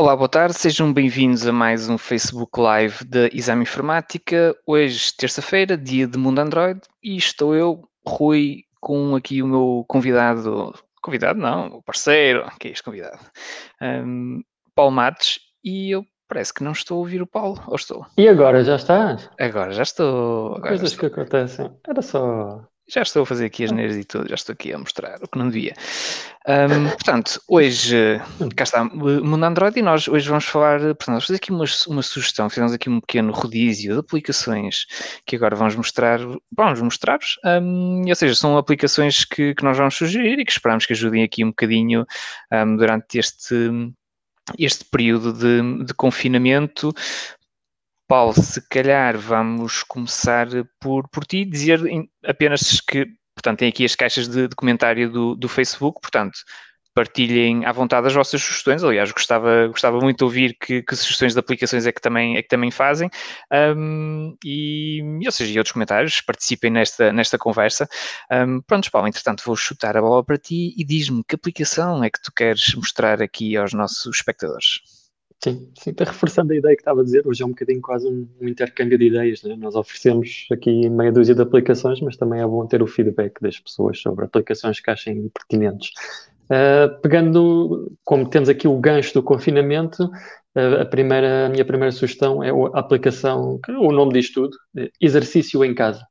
Olá, boa tarde, sejam bem-vindos a mais um Facebook Live da Exame Informática. Hoje, terça-feira, dia de Mundo Android, e estou eu, Rui, com aqui o meu convidado. Convidado não, o parceiro, que é este convidado? Um, Paulo Matos, e eu parece que não estou a ouvir o Paulo, ou estou? E agora já estás? Agora já estou. Agora Coisas já estou. que acontecem. Era só. Já estou a fazer aqui as neiras e tudo, já estou aqui a mostrar o que não devia. Um, portanto, hoje, cá está, Mundo Android e nós hoje vamos falar, portanto, vamos fazer aqui uma, uma sugestão, fizemos aqui um pequeno rodízio de aplicações que agora vamos mostrar, vamos mostrar-vos, um, ou seja, são aplicações que, que, nós vamos sugerir e que esperamos que ajudem aqui um bocadinho um, durante este, este período de, de confinamento, Paulo, se calhar vamos começar por, por ti, dizer apenas que, portanto, tem aqui as caixas de, de comentário do, do, Facebook, portanto, partilhem à vontade as vossas sugestões. Aliás, gostava, gostava muito de ouvir que, que sugestões de aplicações é que também, é que também fazem. Um, e, ou seja, e outros comentários, participem nesta, nesta conversa. Um, pronto, Paulo, entretanto, vou chutar a bola para ti e diz-me que aplicação é que tu queres mostrar aqui aos nossos espectadores. Sim, sim, está reforçando a ideia que estava a dizer, hoje é um bocadinho quase um, um intercâmbio de ideias, né? Nós oferecemos aqui meia dúzia de aplicações, mas também é bom ter o feedback das pessoas sobre aplicações que achem pertinentes. Uh, pegando, como temos aqui o gancho do confinamento, uh, a, primeira, a minha primeira sugestão é a aplicação, o nome diz tudo, exercício em casa.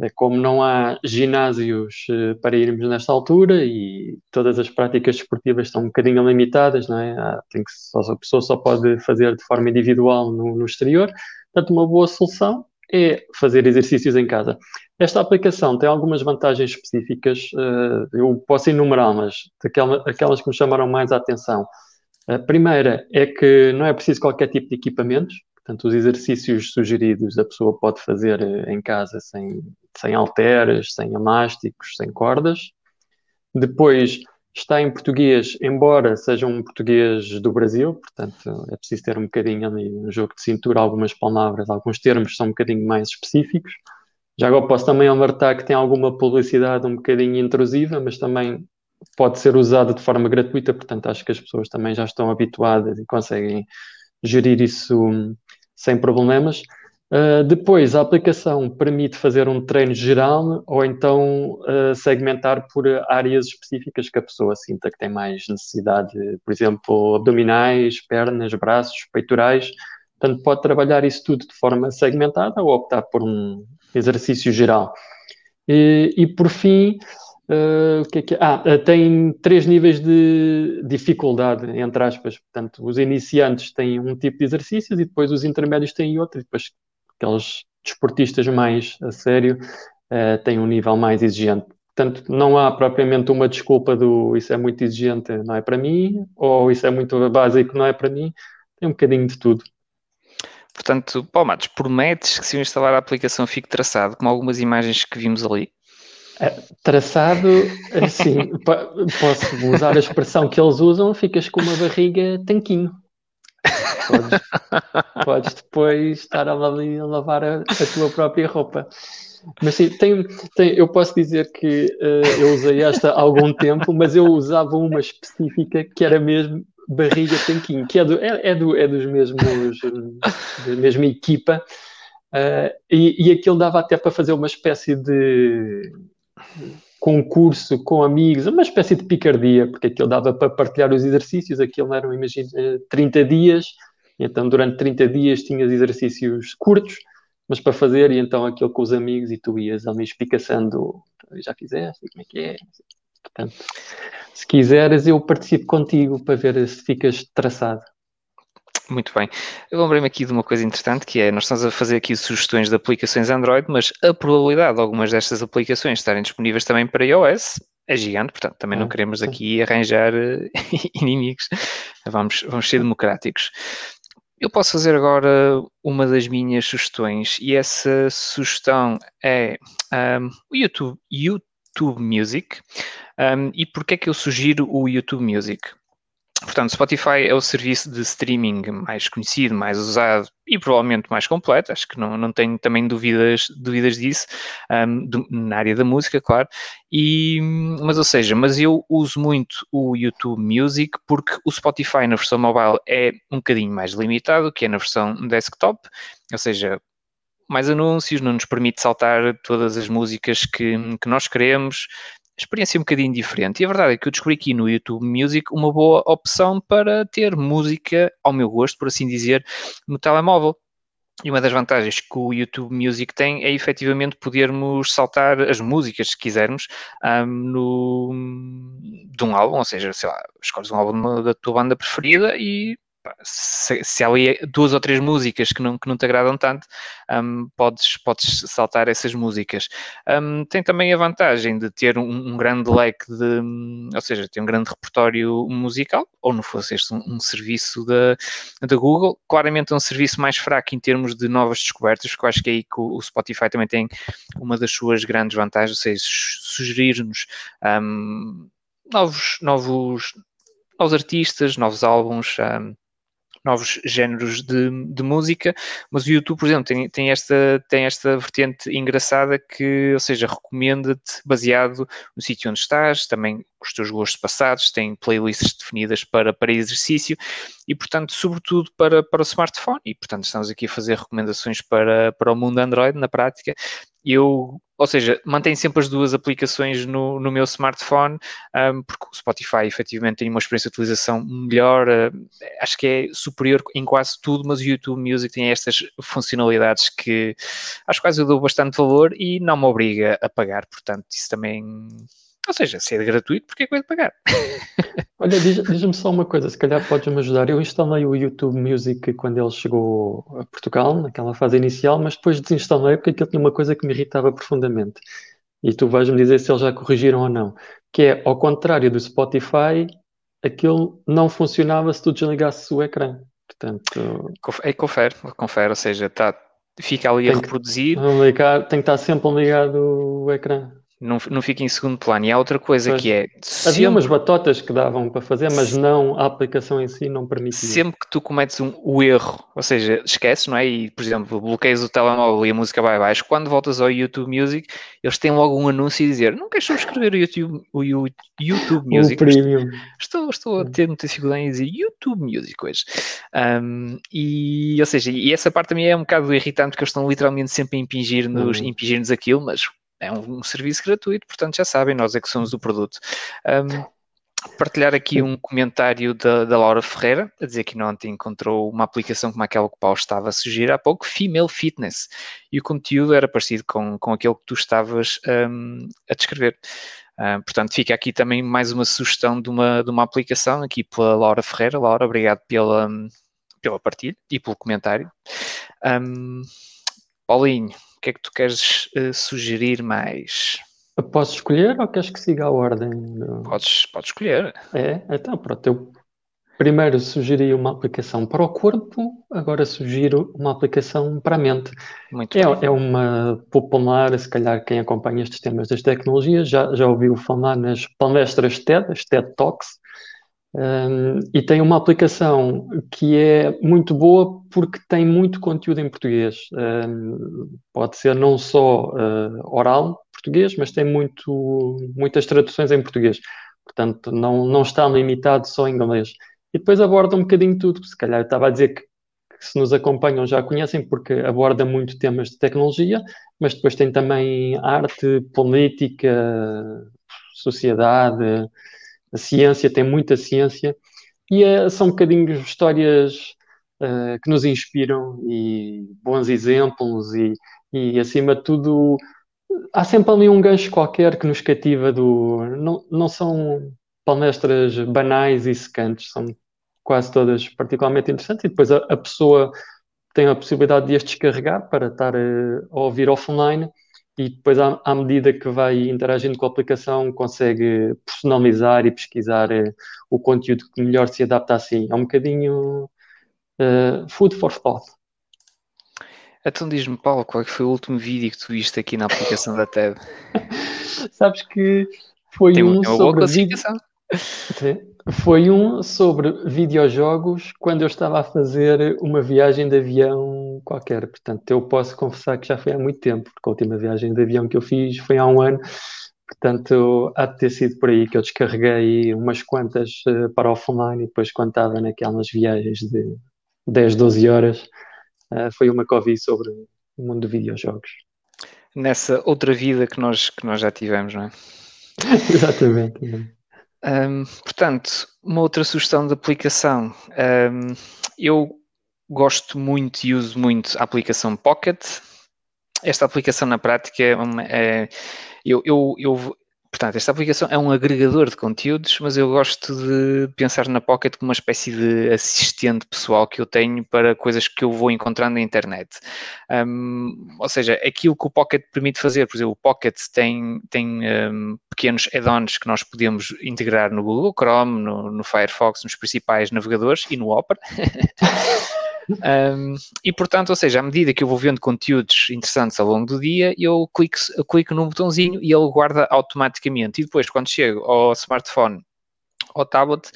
É como não há ginásios uh, para irmos nesta altura e todas as práticas desportivas estão um bocadinho limitadas, não é? Tem que, só, a pessoa só pode fazer de forma individual no, no exterior. Portanto, uma boa solução é fazer exercícios em casa. Esta aplicação tem algumas vantagens específicas, uh, eu posso enumerá-las, aquelas que me chamaram mais a atenção. A primeira é que não é preciso qualquer tipo de equipamentos, portanto, os exercícios sugeridos a pessoa pode fazer eh, em casa sem sem halteres, sem amásticos, sem cordas. Depois está em português, embora seja um português do Brasil, portanto é preciso ter um bocadinho ali um jogo de cintura, algumas palavras, alguns termos são um bocadinho mais específicos. Já agora posso também alertar que tem alguma publicidade um bocadinho intrusiva, mas também pode ser usada de forma gratuita, portanto acho que as pessoas também já estão habituadas e conseguem gerir isso hum, sem problemas. Uh, depois, a aplicação permite fazer um treino geral ou então uh, segmentar por áreas específicas que a pessoa sinta que tem mais necessidade, por exemplo, abdominais, pernas, braços, peitorais. Portanto, pode trabalhar isso tudo de forma segmentada ou optar por um exercício geral. E, e por fim, uh, o que é que é? Ah, tem três níveis de dificuldade, entre aspas. Portanto, os iniciantes têm um tipo de exercícios e depois os intermédios têm outro. E depois aqueles desportistas mais a sério uh, têm um nível mais exigente. Portanto, não há propriamente uma desculpa do isso é muito exigente, não é para mim, ou isso é muito básico, não é para mim. Tem um bocadinho de tudo. Portanto, Paulo Matos, prometes que se eu instalar a aplicação fique traçado, como algumas imagens que vimos ali? É, traçado, assim, posso usar a expressão que eles usam, ficas com uma barriga tanquinho. Podes, podes depois estar ali a lavar a, a, tua própria roupa. Mas sim, tem, tem, eu posso dizer que uh, eu usei esta há algum tempo, mas eu usava uma específica que era mesmo barriga tanquinho, que é, do, é, é, do, é dos mesmos, da mesma equipa, uh, e, e aquilo dava até para fazer uma espécie de concurso com amigos, uma espécie de picardia, porque aquilo dava para partilhar os exercícios, aquilo eram, imagina, 30 dias, então durante 30 dias tinhas exercícios curtos, mas para fazer, e então aquilo com os amigos, e tu ias ali espicaçando, já fizeste, como é que é? Portanto, se quiseres, eu participo contigo para ver se ficas traçado. Muito bem. Eu lembrei-me aqui de uma coisa interessante que é, nós estamos a fazer aqui sugestões de aplicações Android, mas a probabilidade de algumas destas aplicações estarem disponíveis também para iOS é gigante, portanto, também não ah, queremos aqui arranjar eh, inimigos. Vamos, vamos ser democráticos. Eu posso fazer agora uma das minhas sugestões e essa sugestão é um, o YouTube, YouTube Music. Um, e porquê é que eu sugiro o YouTube Music? Portanto, Spotify é o serviço de streaming mais conhecido, mais usado e provavelmente mais completo. Acho que não, não tenho também dúvidas, dúvidas disso, um, do, na área da música, claro. E, mas, ou seja, mas eu uso muito o YouTube Music porque o Spotify na versão mobile é um bocadinho mais limitado que é na versão desktop. Ou seja, mais anúncios, não nos permite saltar todas as músicas que, que nós queremos, experiência um bocadinho diferente. E a verdade é que eu descobri aqui no YouTube Music uma boa opção para ter música ao meu gosto, por assim dizer, no telemóvel. E uma das vantagens que o YouTube Music tem é efetivamente podermos saltar as músicas, se quisermos, um, no, de um álbum, ou seja, sei lá, escolhes um álbum da tua banda preferida e se, se há ali duas ou três músicas que não, que não te agradam tanto, um, podes, podes saltar essas músicas. Um, tem também a vantagem de ter um, um, grande leque de, ou seja, tem um grande repertório musical, ou não fosse este um, serviço da, da Google. Claramente é um serviço mais fraco em termos de novas descobertas, porque eu acho que é aí que o, o Spotify também tem uma das suas grandes vantagens, ou seja, sugerir-nos novos, novos, novos artistas, novos álbuns, um, novos géneros de, de música, mas o YouTube, por exemplo, tem, tem, esta, tem esta vertente engraçada que, ou seja, recomenda-te baseado no sítio onde estás, também os teus gostos passados, tem playlists definidas para, para exercício e, portanto, sobretudo para, para o smartphone. E, portanto, estamos aqui a fazer recomendações para, para o mundo Android na prática. Eu ou seja, mantenho sempre as duas aplicações no, no meu smartphone, um, porque o Spotify efetivamente tem uma experiência de utilização melhor, uh, acho que é superior em quase tudo, mas o YouTube Music tem estas funcionalidades que às quais eu dou bastante valor e não me obriga a pagar, portanto, isso também ou seja, se é gratuito, porque é que eu de pagar? Olha, diz-me só uma coisa, se calhar podes-me ajudar. Eu instalei o YouTube Music quando ele chegou a Portugal, naquela fase inicial, mas depois desinstalei porque aquilo tinha uma coisa que me irritava profundamente. E tu vais-me dizer se eles já corrigiram ou não. Que é, ao contrário do Spotify, aquilo não funcionava se tu desligasses o ecrã. Portanto... É, confere, confere, ou seja, tá, fica ali a reproduzir. Que, ligar, tem que estar sempre ligado o ecrã não, não fica em segundo plano. E há outra coisa pois, que é. Havia sempre, umas batotas que davam para fazer, mas não a aplicação em si não permitia. Sempre que tu cometes um, o erro, ou seja, esqueces, não é? E, por exemplo, bloqueias o telemóvel e a música vai abaixo, quando voltas ao YouTube Music, eles têm logo um anúncio a dizer: Não queres subscrever o YouTube, o YouTube Music? O premium. Estou, estou a ter muita dificuldade em dizer YouTube Music hoje. Um, e, ou seja, e essa parte também é um bocado irritante porque eles estão literalmente sempre a impingir-nos uhum. impingir aquilo, mas é um, um, serviço gratuito, portanto já sabem, nós é que somos o produto. Um, partilhar aqui um comentário da, da, Laura Ferreira, a dizer que ontem encontrou uma aplicação como aquela que o Paulo estava a sugerir há pouco, Female Fitness, e o conteúdo era parecido com, com aquele que tu estavas um, a descrever. Portanto, fica aqui também mais uma sugestão de uma, de uma aplicação aqui pela Laura Ferreira. Laura, obrigado pela, pela partilha e pelo comentário. Um, Paulinho, que é que tu queres uh, sugerir mais? Posso escolher ou queres que siga a ordem? Podes, podes escolher. É, então pronto. Eu primeiro sugeri uma aplicação para o corpo, agora sugiro uma aplicação para a mente. Muito é, bem. é uma popular, se calhar quem acompanha estes temas das tecnologias já, já ouviu falar nas palestras TED, as TED Talks, um, e tem uma aplicação que é muito boa porque tem muito conteúdo em português. Um, pode ser não só uh, oral português, mas tem muito, muitas traduções em português. Portanto, não, não está limitado só em inglês. E depois aborda um bocadinho tudo. Se calhar eu estava a dizer que, que se nos acompanham já conhecem, porque aborda muito temas de tecnologia, mas depois tem também arte, política, sociedade a ciência, tem muita ciência, e é, são um bocadinho histórias uh, que nos inspiram e bons exemplos, e, e acima de tudo, há sempre ali um gancho qualquer que nos cativa do. Não, não são palestras banais e secantes, são quase todas particularmente interessantes, e depois a, a pessoa tem a possibilidade de as descarregar para estar a, a ouvir offline e depois, à, à, medida que vai interagindo com a aplicação, consegue personalizar e pesquisar uh, o conteúdo que melhor se adapta a si. É um bocadinho uh, food for thought. Então diz-me, Paulo, qual é foi o último vídeo que tu viste aqui na aplicação da TED? Sabes que foi tem, um tem uma boa classificação. Foi um sobre videojogos quando eu estava a fazer uma viagem de avião qualquer. Portanto, eu posso confessar que já foi há muito tempo, porque a última viagem de avião que eu fiz foi há um ano. Portanto, há de ter sido por aí que eu descarreguei umas quantas uh, para offline e depois quando estava naquelas viagens de 10, 12 horas, uh, foi uma que ouvi sobre o mundo de videojogos. Nessa outra vida que nós, que nós já tivemos, não é? Exatamente. Um, portanto, uma outra sugestão de aplicação. Um, eu gosto muito e uso muito a aplicação Pocket. Esta aplicação na prática é, é eu, eu, eu, Portanto, esta aplicação é um agregador de conteúdos, mas eu gosto de pensar na Pocket como uma espécie de assistente pessoal que eu tenho para coisas que eu vou encontrando na internet. Um, ou seja, aquilo que o Pocket permite fazer, por exemplo, o Pocket tem, tem um, pequenos add-ons que nós podemos integrar no Google Chrome, no, no Firefox, nos principais navegadores e no Opera. Um, e portanto, ou seja, à medida que eu vou vendo conteúdos interessantes ao longo do dia, eu clico, clico num botãozinho e ele guarda automaticamente. E depois, quando chego ao smartphone, ao tablet,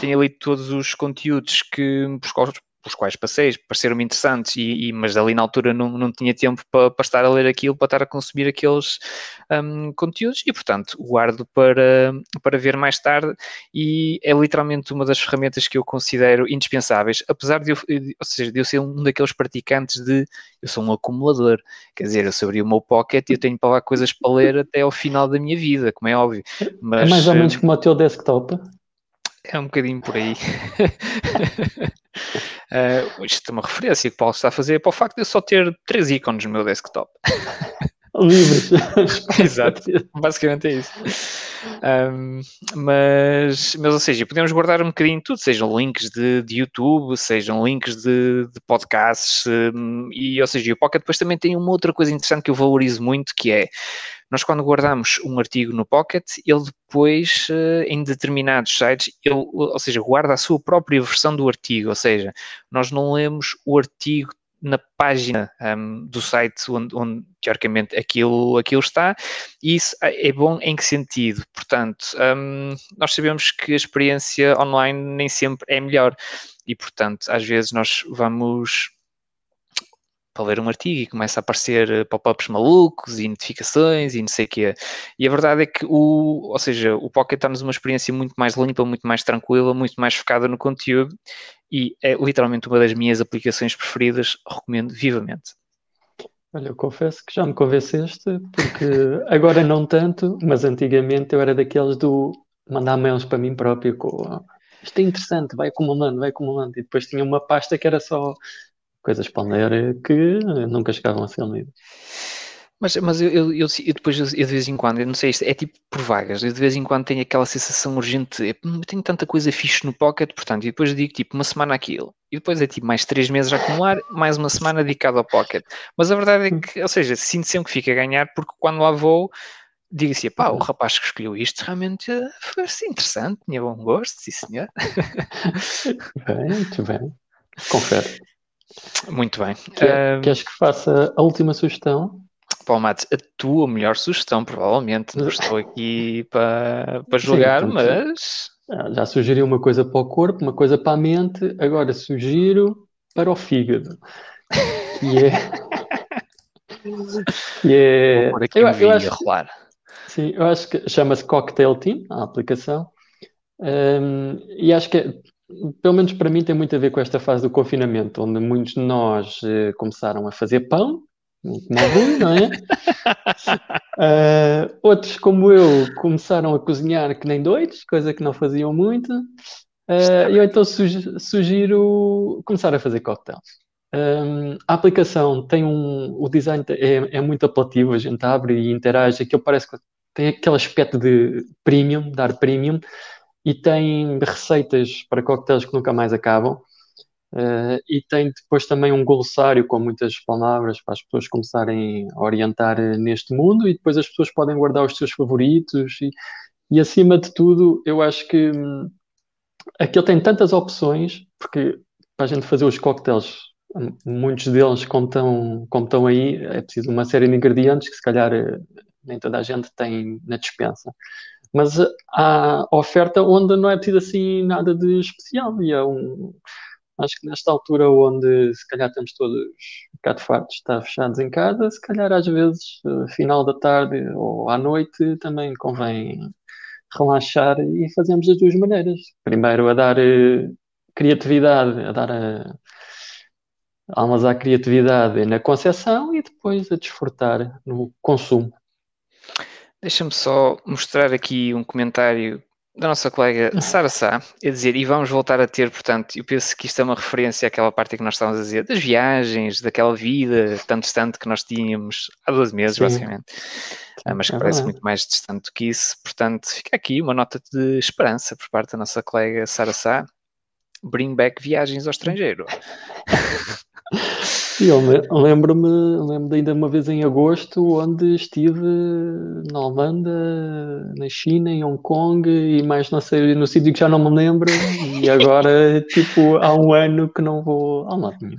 tem ali todos os conteúdos que, passei, pareceram-me interessantes, e, e, mas ali na altura não, não tinha tempo para, para, estar a ler aquilo, para estar a consumir aqueles um, conteúdos, e portanto guardo para, para ver mais tarde, e é literalmente uma das ferramentas que eu considero indispensáveis, apesar de eu, ou seja, de eu ser um daqueles praticantes de, eu sou um acumulador, quer dizer, eu se abrir o meu pocket eu tenho para lá coisas para ler até ao final da minha vida, como é óbvio. Mas, é mais ou menos hum, como o teu desktop? É um bocadinho por aí. uh, isto é uma referência que o Paulo está a fazer para o facto de eu só ter três ícones no meu desktop. Livres. Exato, basicamente é isso. Um, mas, mas, ou seja, podemos guardar um bocadinho tudo, sejam links de, de YouTube, sejam links de, de podcasts, um, e ou seja, o Pocket depois também tem uma outra coisa interessante que eu valorizo muito, que é nós, quando guardamos um artigo no Pocket, ele depois, eh, em determinados sites, ele, ou seja, guarda a sua própria versão do artigo, ou seja, nós não lemos o artigo na página um, do site onde, onde, teoricamente aquilo, aquilo está, e isso é bom em que sentido? Portanto, um, nós sabemos que a experiência online nem sempre é melhor, e portanto, às vezes nós vamos para ler um artigo e começa a aparecer eh, pop-ups malucos e notificações e não sei o quê. E a verdade é que o, ou seja, o Pocket está-nos uma experiência muito mais limpa, muito mais tranquila, muito mais focada no conteúdo e é literalmente uma das minhas aplicações preferidas, recomendo vivamente. Olha, eu confesso que já me convenceste, porque agora não tanto, mas antigamente eu era daqueles do mandar mails para mim próprio com isto é interessante, vai acumulando, vai acumulando, e depois tinha uma pasta que era só coisas para ler que nunca chegavam a ser lidas. Mas, mas eu, eu, eu, eu depois, eu, de vez em quando, eu não sei, é tipo por vagas, eu de vez em quando tenho aquela sensação urgente, eu tenho tanta coisa fixe no pocket, portanto, e depois digo tipo uma semana aquilo, e depois é tipo mais três meses a acumular, mais uma semana dedicada ao pocket. Mas a verdade é que, ou seja, sinto sempre que fica a ganhar, porque quando lá vou, digo assim, pá, o rapaz que escolheu isto realmente foi assim, interessante, tinha bom gosto, sim senhor. bem, muito bem, confere. Muito bem. Quer, uh, queres que faça a última sugestão? Paulo Matos, a tua melhor sugestão, provavelmente. Não estou aqui para, para julgar, Sim, mas. Já sugeri uma coisa para o corpo, uma coisa para a mente, agora sugiro para o fígado. Que é. que é... Eu, um eu acho, rolar. Sim, eu acho que chama-se Cocktail Team, a aplicação. Um, e acho que é pelo menos para mim, tem muito a ver com esta fase do confinamento, onde muitos de nós eh, começaram a fazer pão, como alguns, não é? uh, outros, como eu, começaram a cozinhar que nem doidos, coisa que não faziam muito. Uh, eu então sugiro começar a fazer cocktails. Um, a aplicação tem um. O design é, é, muito apelativo, a gente abre e interage, aquilo parece que tem aquele aspecto de premium, dar premium, e tem receitas para coquetéis que nunca mais acabam. Uh, e tem depois também um glossário com muitas palavras para as pessoas começarem a orientar eh, neste mundo. E depois as pessoas podem guardar os seus favoritos. E, e acima de tudo eu acho que hum, aquilo tem tantas opções porque para a gente fazer os coquetéis hum, muitos deles como estão, como estão aí é preciso uma série de ingredientes que se calhar eh, nem toda a gente tem na dispensa Mas há oferta onde não é tido assim nada de especial. E é um, acho que nesta altura onde se calhar estamos todos um bocado fartos de estar fechados em casa, se calhar às vezes, eh, final da tarde ou à noite, também convém relaxar e fazemos das duas maneiras. Primeiro a dar eh, criatividade, a dar a, almas à criatividade na concepção e depois a desfrutar no consumo. Deixa-me só mostrar aqui um comentário da nossa colega Sara Sá, a dizer, e vamos voltar a ter, portanto, eu penso que isto é uma referência àquela parte que nós estávamos a dizer, das viagens, daquela vida tão distante que nós tínhamos há 12 meses, Sim. basicamente, ah, mas que é parece muito mais distante do que isso, portanto, fica aqui uma nota de esperança por parte da nossa colega Sara Sá, bring back viagens ao estrangeiro. Eu lembro-me lembro ainda uma vez em agosto, onde estive na Holanda, na China, em Hong Kong e mais não sei, no sítio que já não me lembro, e agora, tipo, há um ano que não vou ao lado nenhum.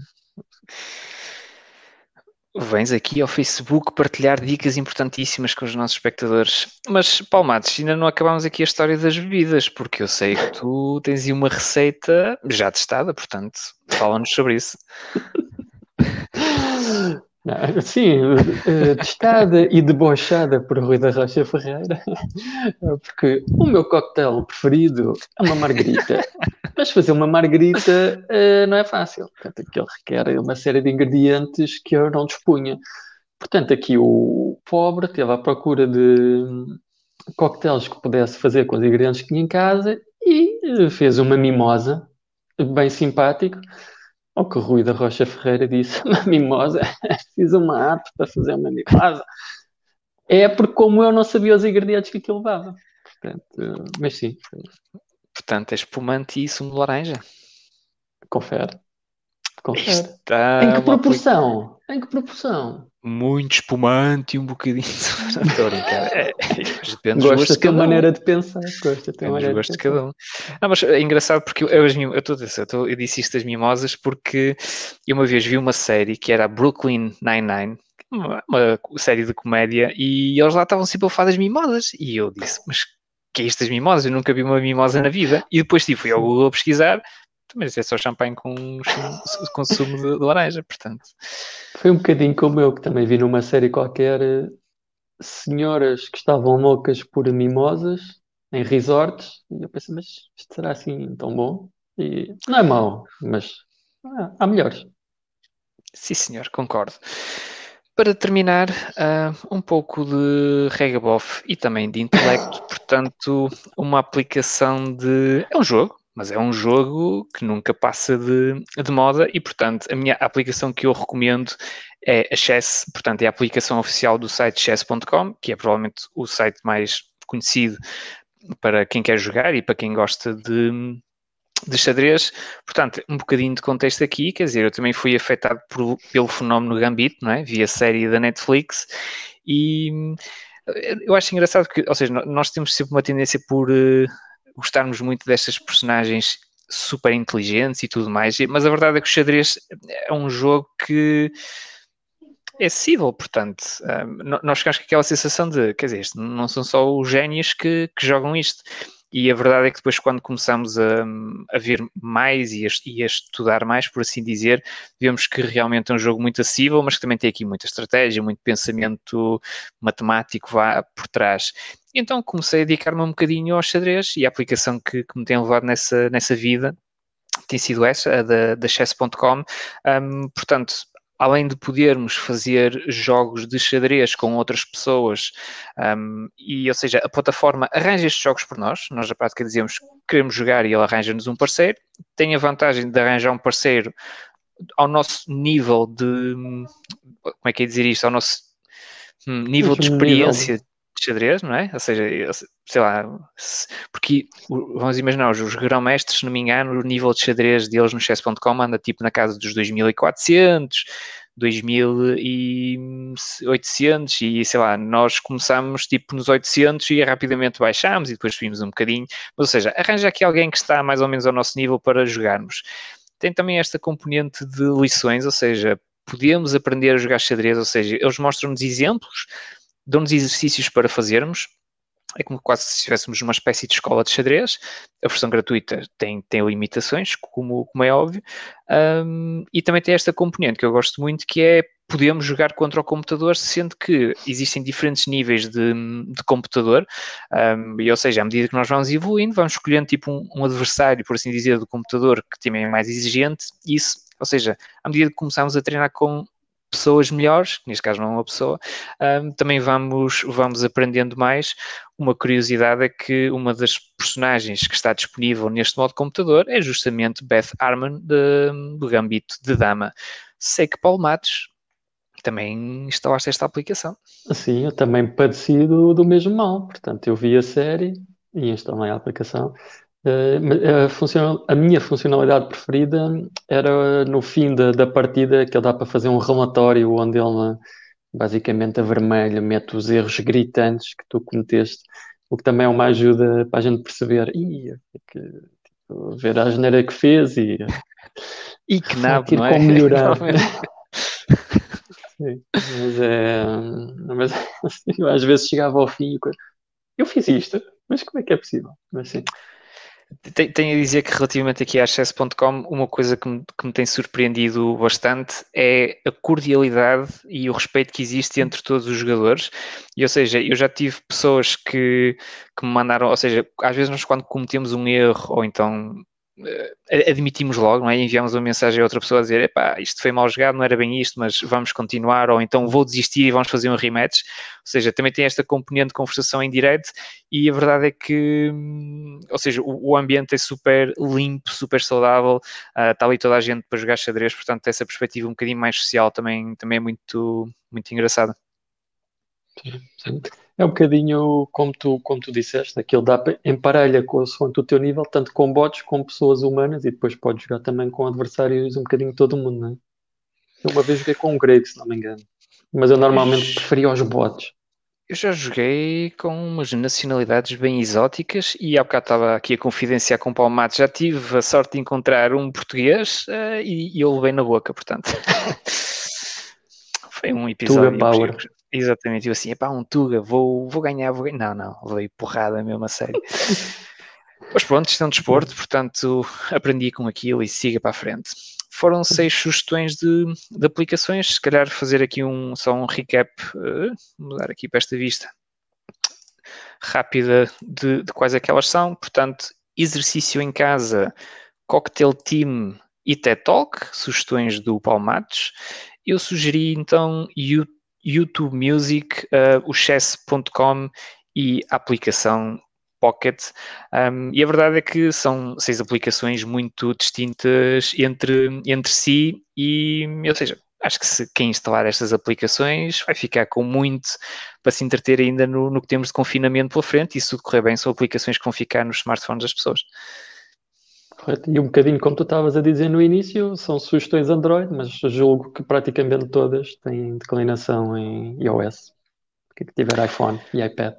Vens aqui ao Facebook partilhar dicas importantíssimas com os nossos espectadores. Mas, Paulo Matos, ainda não acabamos aqui a história das bebidas, porque eu sei que tu tens aí uma receita já testada, portanto, fala-nos sobre isso. sim, eh, testada e debochada por Rui da Rocha Ferreira, porque o meu coquetel preferido é uma margarita. Mas fazer uma margarita uh, não é fácil, portanto, aquilo requer uma série de ingredientes que eu não dispunha. Portanto, aqui o pobre teve à procura de coquetéis que pudesse fazer com os ingredientes que tinha em casa e fez uma mimosa, bem simpático ao que o Rui da Rocha Ferreira disse, uma mimosa, fiz uma arte para fazer uma mimosa. É porque como eu não sabia os ingredientes que aquilo levava. Portanto, mas sim. Portanto, é espumante e sumo de laranja. Confere. Confere. Está em que proporção? Em que proporção? muito espumante e um bocadinho. Estou a brincar. É, depende gosto da tua maneira de pensar. Gosto da tua maneira gosto de, cada um. Não, mas é engraçado porque eu, eu, eu, eu, eu disse isto das mimosas porque eu uma vez vi uma série que era Brooklyn Nine-Nine, uma, uma, série de comédia, e eles lá estavam sempre a falar das mimosas. E eu disse, mas que é isto das mimosas? Eu nunca vi uma mimosa na vida. E depois tipo, fui ao Google pesquisar mas é só champanhe com, com sumo de, de, laranja, portanto. Foi um bocadinho como eu, que também vi numa série qualquer senhoras que estavam loucas por mimosas em resorts, e eu pensei, mas isto será assim tão bom? E não é mau, mas ah, há melhores. Sim, senhor, concordo. Para terminar, uh, um pouco de regabof e também de intelecto, portanto, uma aplicação de. É um jogo, mas é um jogo que nunca passa de, de, moda e, portanto, a minha aplicação que eu recomendo é a Chess, portanto, é a aplicação oficial do site chess.com, que é provavelmente o site mais conhecido para quem quer jogar e para quem gosta de, de xadrez. Portanto, um bocadinho de contexto aqui, quer dizer, eu também fui afetado por, pelo fenómeno Gambit, não é? Via série da Netflix e eu acho engraçado que, ou seja, nós temos sempre uma tendência por uh, gostarmos muito destas personagens super inteligentes e tudo mais, mas a verdade é que o xadrez é um jogo que é acessível, portanto, um, nós ficamos com aquela sensação de, quer dizer, não são só os génios que, que jogam isto. E a verdade é que depois, quando começamos a, a ver mais e a, e a, estudar mais, por assim dizer, vemos que realmente é um jogo muito acessível, mas que também tem aqui muita estratégia, muito pensamento matemático vá por trás. Então comecei a dedicar-me um bocadinho ao xadrez e a aplicação que, que me tem levado nessa, nessa vida tem sido essa, a da, da chess.com. Um, portanto, além de podermos fazer jogos de xadrez com outras pessoas, um, e ou seja, a plataforma arranja estes jogos por nós, nós na prática dizemos que queremos jogar e ele arranja-nos um parceiro, tem a vantagem de arranjar um parceiro ao nosso nível de, como é que é dizer isto, ao nosso hum, nível de experiência xadrez, não é? Ou seja, sei lá, porque vamos imaginar, os grão-mestres, se não me engano, o nível de xadrez deles no chess.com anda tipo na casa dos 2400, 2800 e sei lá, nós começamos tipo nos 800 e rapidamente baixamos e depois subimos um bocadinho, mas, ou seja, arranja aqui alguém que está mais ou menos ao nosso nível para jogarmos. Tem também esta componente de lições, ou seja, podemos aprender a jogar xadrez, ou seja, eles mostram-nos exemplos dão-nos exercícios para fazermos. É como quase se estivéssemos numa espécie de escola de xadrez. A versão gratuita tem, tem limitações, como, como é óbvio, um, e também tem esta componente que eu gosto muito, que é podemos jogar contra o computador, sendo que existem diferentes níveis de, de computador, um, e ou seja, à medida que nós vamos evoluindo, vamos escolhendo tipo um, um adversário, por assim dizer, do computador que também é mais exigente, isso, ou seja, à medida que começamos a treinar com pessoas melhores, neste caso não é uma pessoa, um, também vamos, vamos aprendendo mais. Uma curiosidade é que uma das personagens que está disponível neste modo computador é justamente Beth Harmon de, do Gambito de Dama. Sei que Paulo Matos também instalaste esta aplicação. Sim, eu também padeci do, do mesmo mal. Portanto, eu vi a série e instalei a aplicação. Uh, a, a, minha funcionalidade preferida era no fim da, da partida que ele dá para fazer um relatório onde ele basicamente a vermelho mete os erros gritantes que tu cometeste, o que também é uma ajuda para a gente perceber e que, tipo, ver a geneira que fez e, e que nada, não é? melhorar. Sim, mas é. Mas eu às vezes chegava ao fim e eu fiz isto, mas como é que é possível? Mas sim. Tenho a dizer que relativamente aqui a Access.com, uma coisa que me, que me, tem surpreendido bastante é a cordialidade e o respeito que existe entre todos os jogadores. E, ou seja, eu já tive pessoas que, que me mandaram, ou seja, às vezes nós quando cometemos um erro ou então admitimos logo, não é? Enviamos uma mensagem a outra pessoa a dizer, epá, isto foi mal jogado, não era bem isto, mas vamos continuar, ou então vou desistir e vamos fazer um rematch. Ou seja, também tem esta componente de conversação em direto e a verdade é que, hum, ou seja, o, ambiente é super limpo, super saudável, está ali toda a gente para jogar xadrez, portanto essa perspectiva um bocadinho mais social também, também é muito, muito engraçada. Sim, sim. É um bocadinho como tu, como tu disseste, aquilo dá emparelha com o teu nível, tanto com bots como pessoas humanas, e depois podes jogar também com adversários um bocadinho todo mundo, não é? Eu uma vez joguei com um grego, se não me engano. Mas eu normalmente preferia os bots. Eu já joguei com umas nacionalidades bem exóticas e há bocado estava aqui a confidenciar com o Paulo Matos. Já tive a sorte de encontrar um português uh, e, e eu levei na boca, portanto. Foi um episódio. Tuga Power. Exatamente, eu assim, epá, um Tuga, vou, vou ganhar, vou ganhar. Não, não, veio porrada mesmo a sério. Mas pronto, isto é um desporto, portanto aprendi com aquilo e siga para a frente. Foram seis sugestões de, de aplicações, se calhar fazer aqui um, só um recap, uh, mudar aqui para esta vista rápida de, de quais aquelas são. Portanto, exercício em casa, Cocktail Team e TED Talk, sugestões do Paulo Matos. Eu sugeri então YouTube YouTube Music, uh, o chess.com e a aplicação Pocket. Um, e a verdade é que são seis aplicações muito distintas entre, entre si, e, ou seja, acho que se quem instalar estas aplicações vai ficar com muito para se entreter ainda no, no que temos de confinamento pela frente, e se tudo correr bem, são aplicações que vão ficar nos smartphones das pessoas. Correto. E um bocadinho como tu estavas a dizer no início, são sugestões Android, mas julgo que praticamente todas têm declinação em iOS, que tiver iPhone e iPad.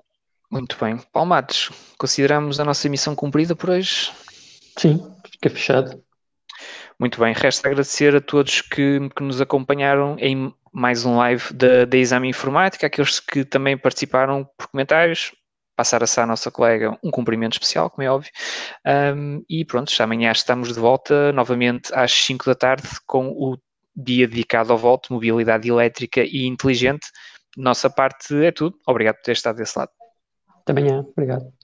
Muito bem. Palmados, consideramos a nossa missão cumprida por hoje? Sim, fica fechado. Muito bem. Resta agradecer a todos que, que nos acompanharam em mais um live da, da Exame Informática, aqueles que também participaram por comentários, passar a nossa colega um cumprimento especial, como é óbvio. Um, e pronto, amanhã estamos de volta novamente às 5 da tarde com o dia dedicado ao voto, mobilidade elétrica e inteligente. Nossa parte é tudo. Obrigado por ter estado desse lado. Até amanhã. Obrigado.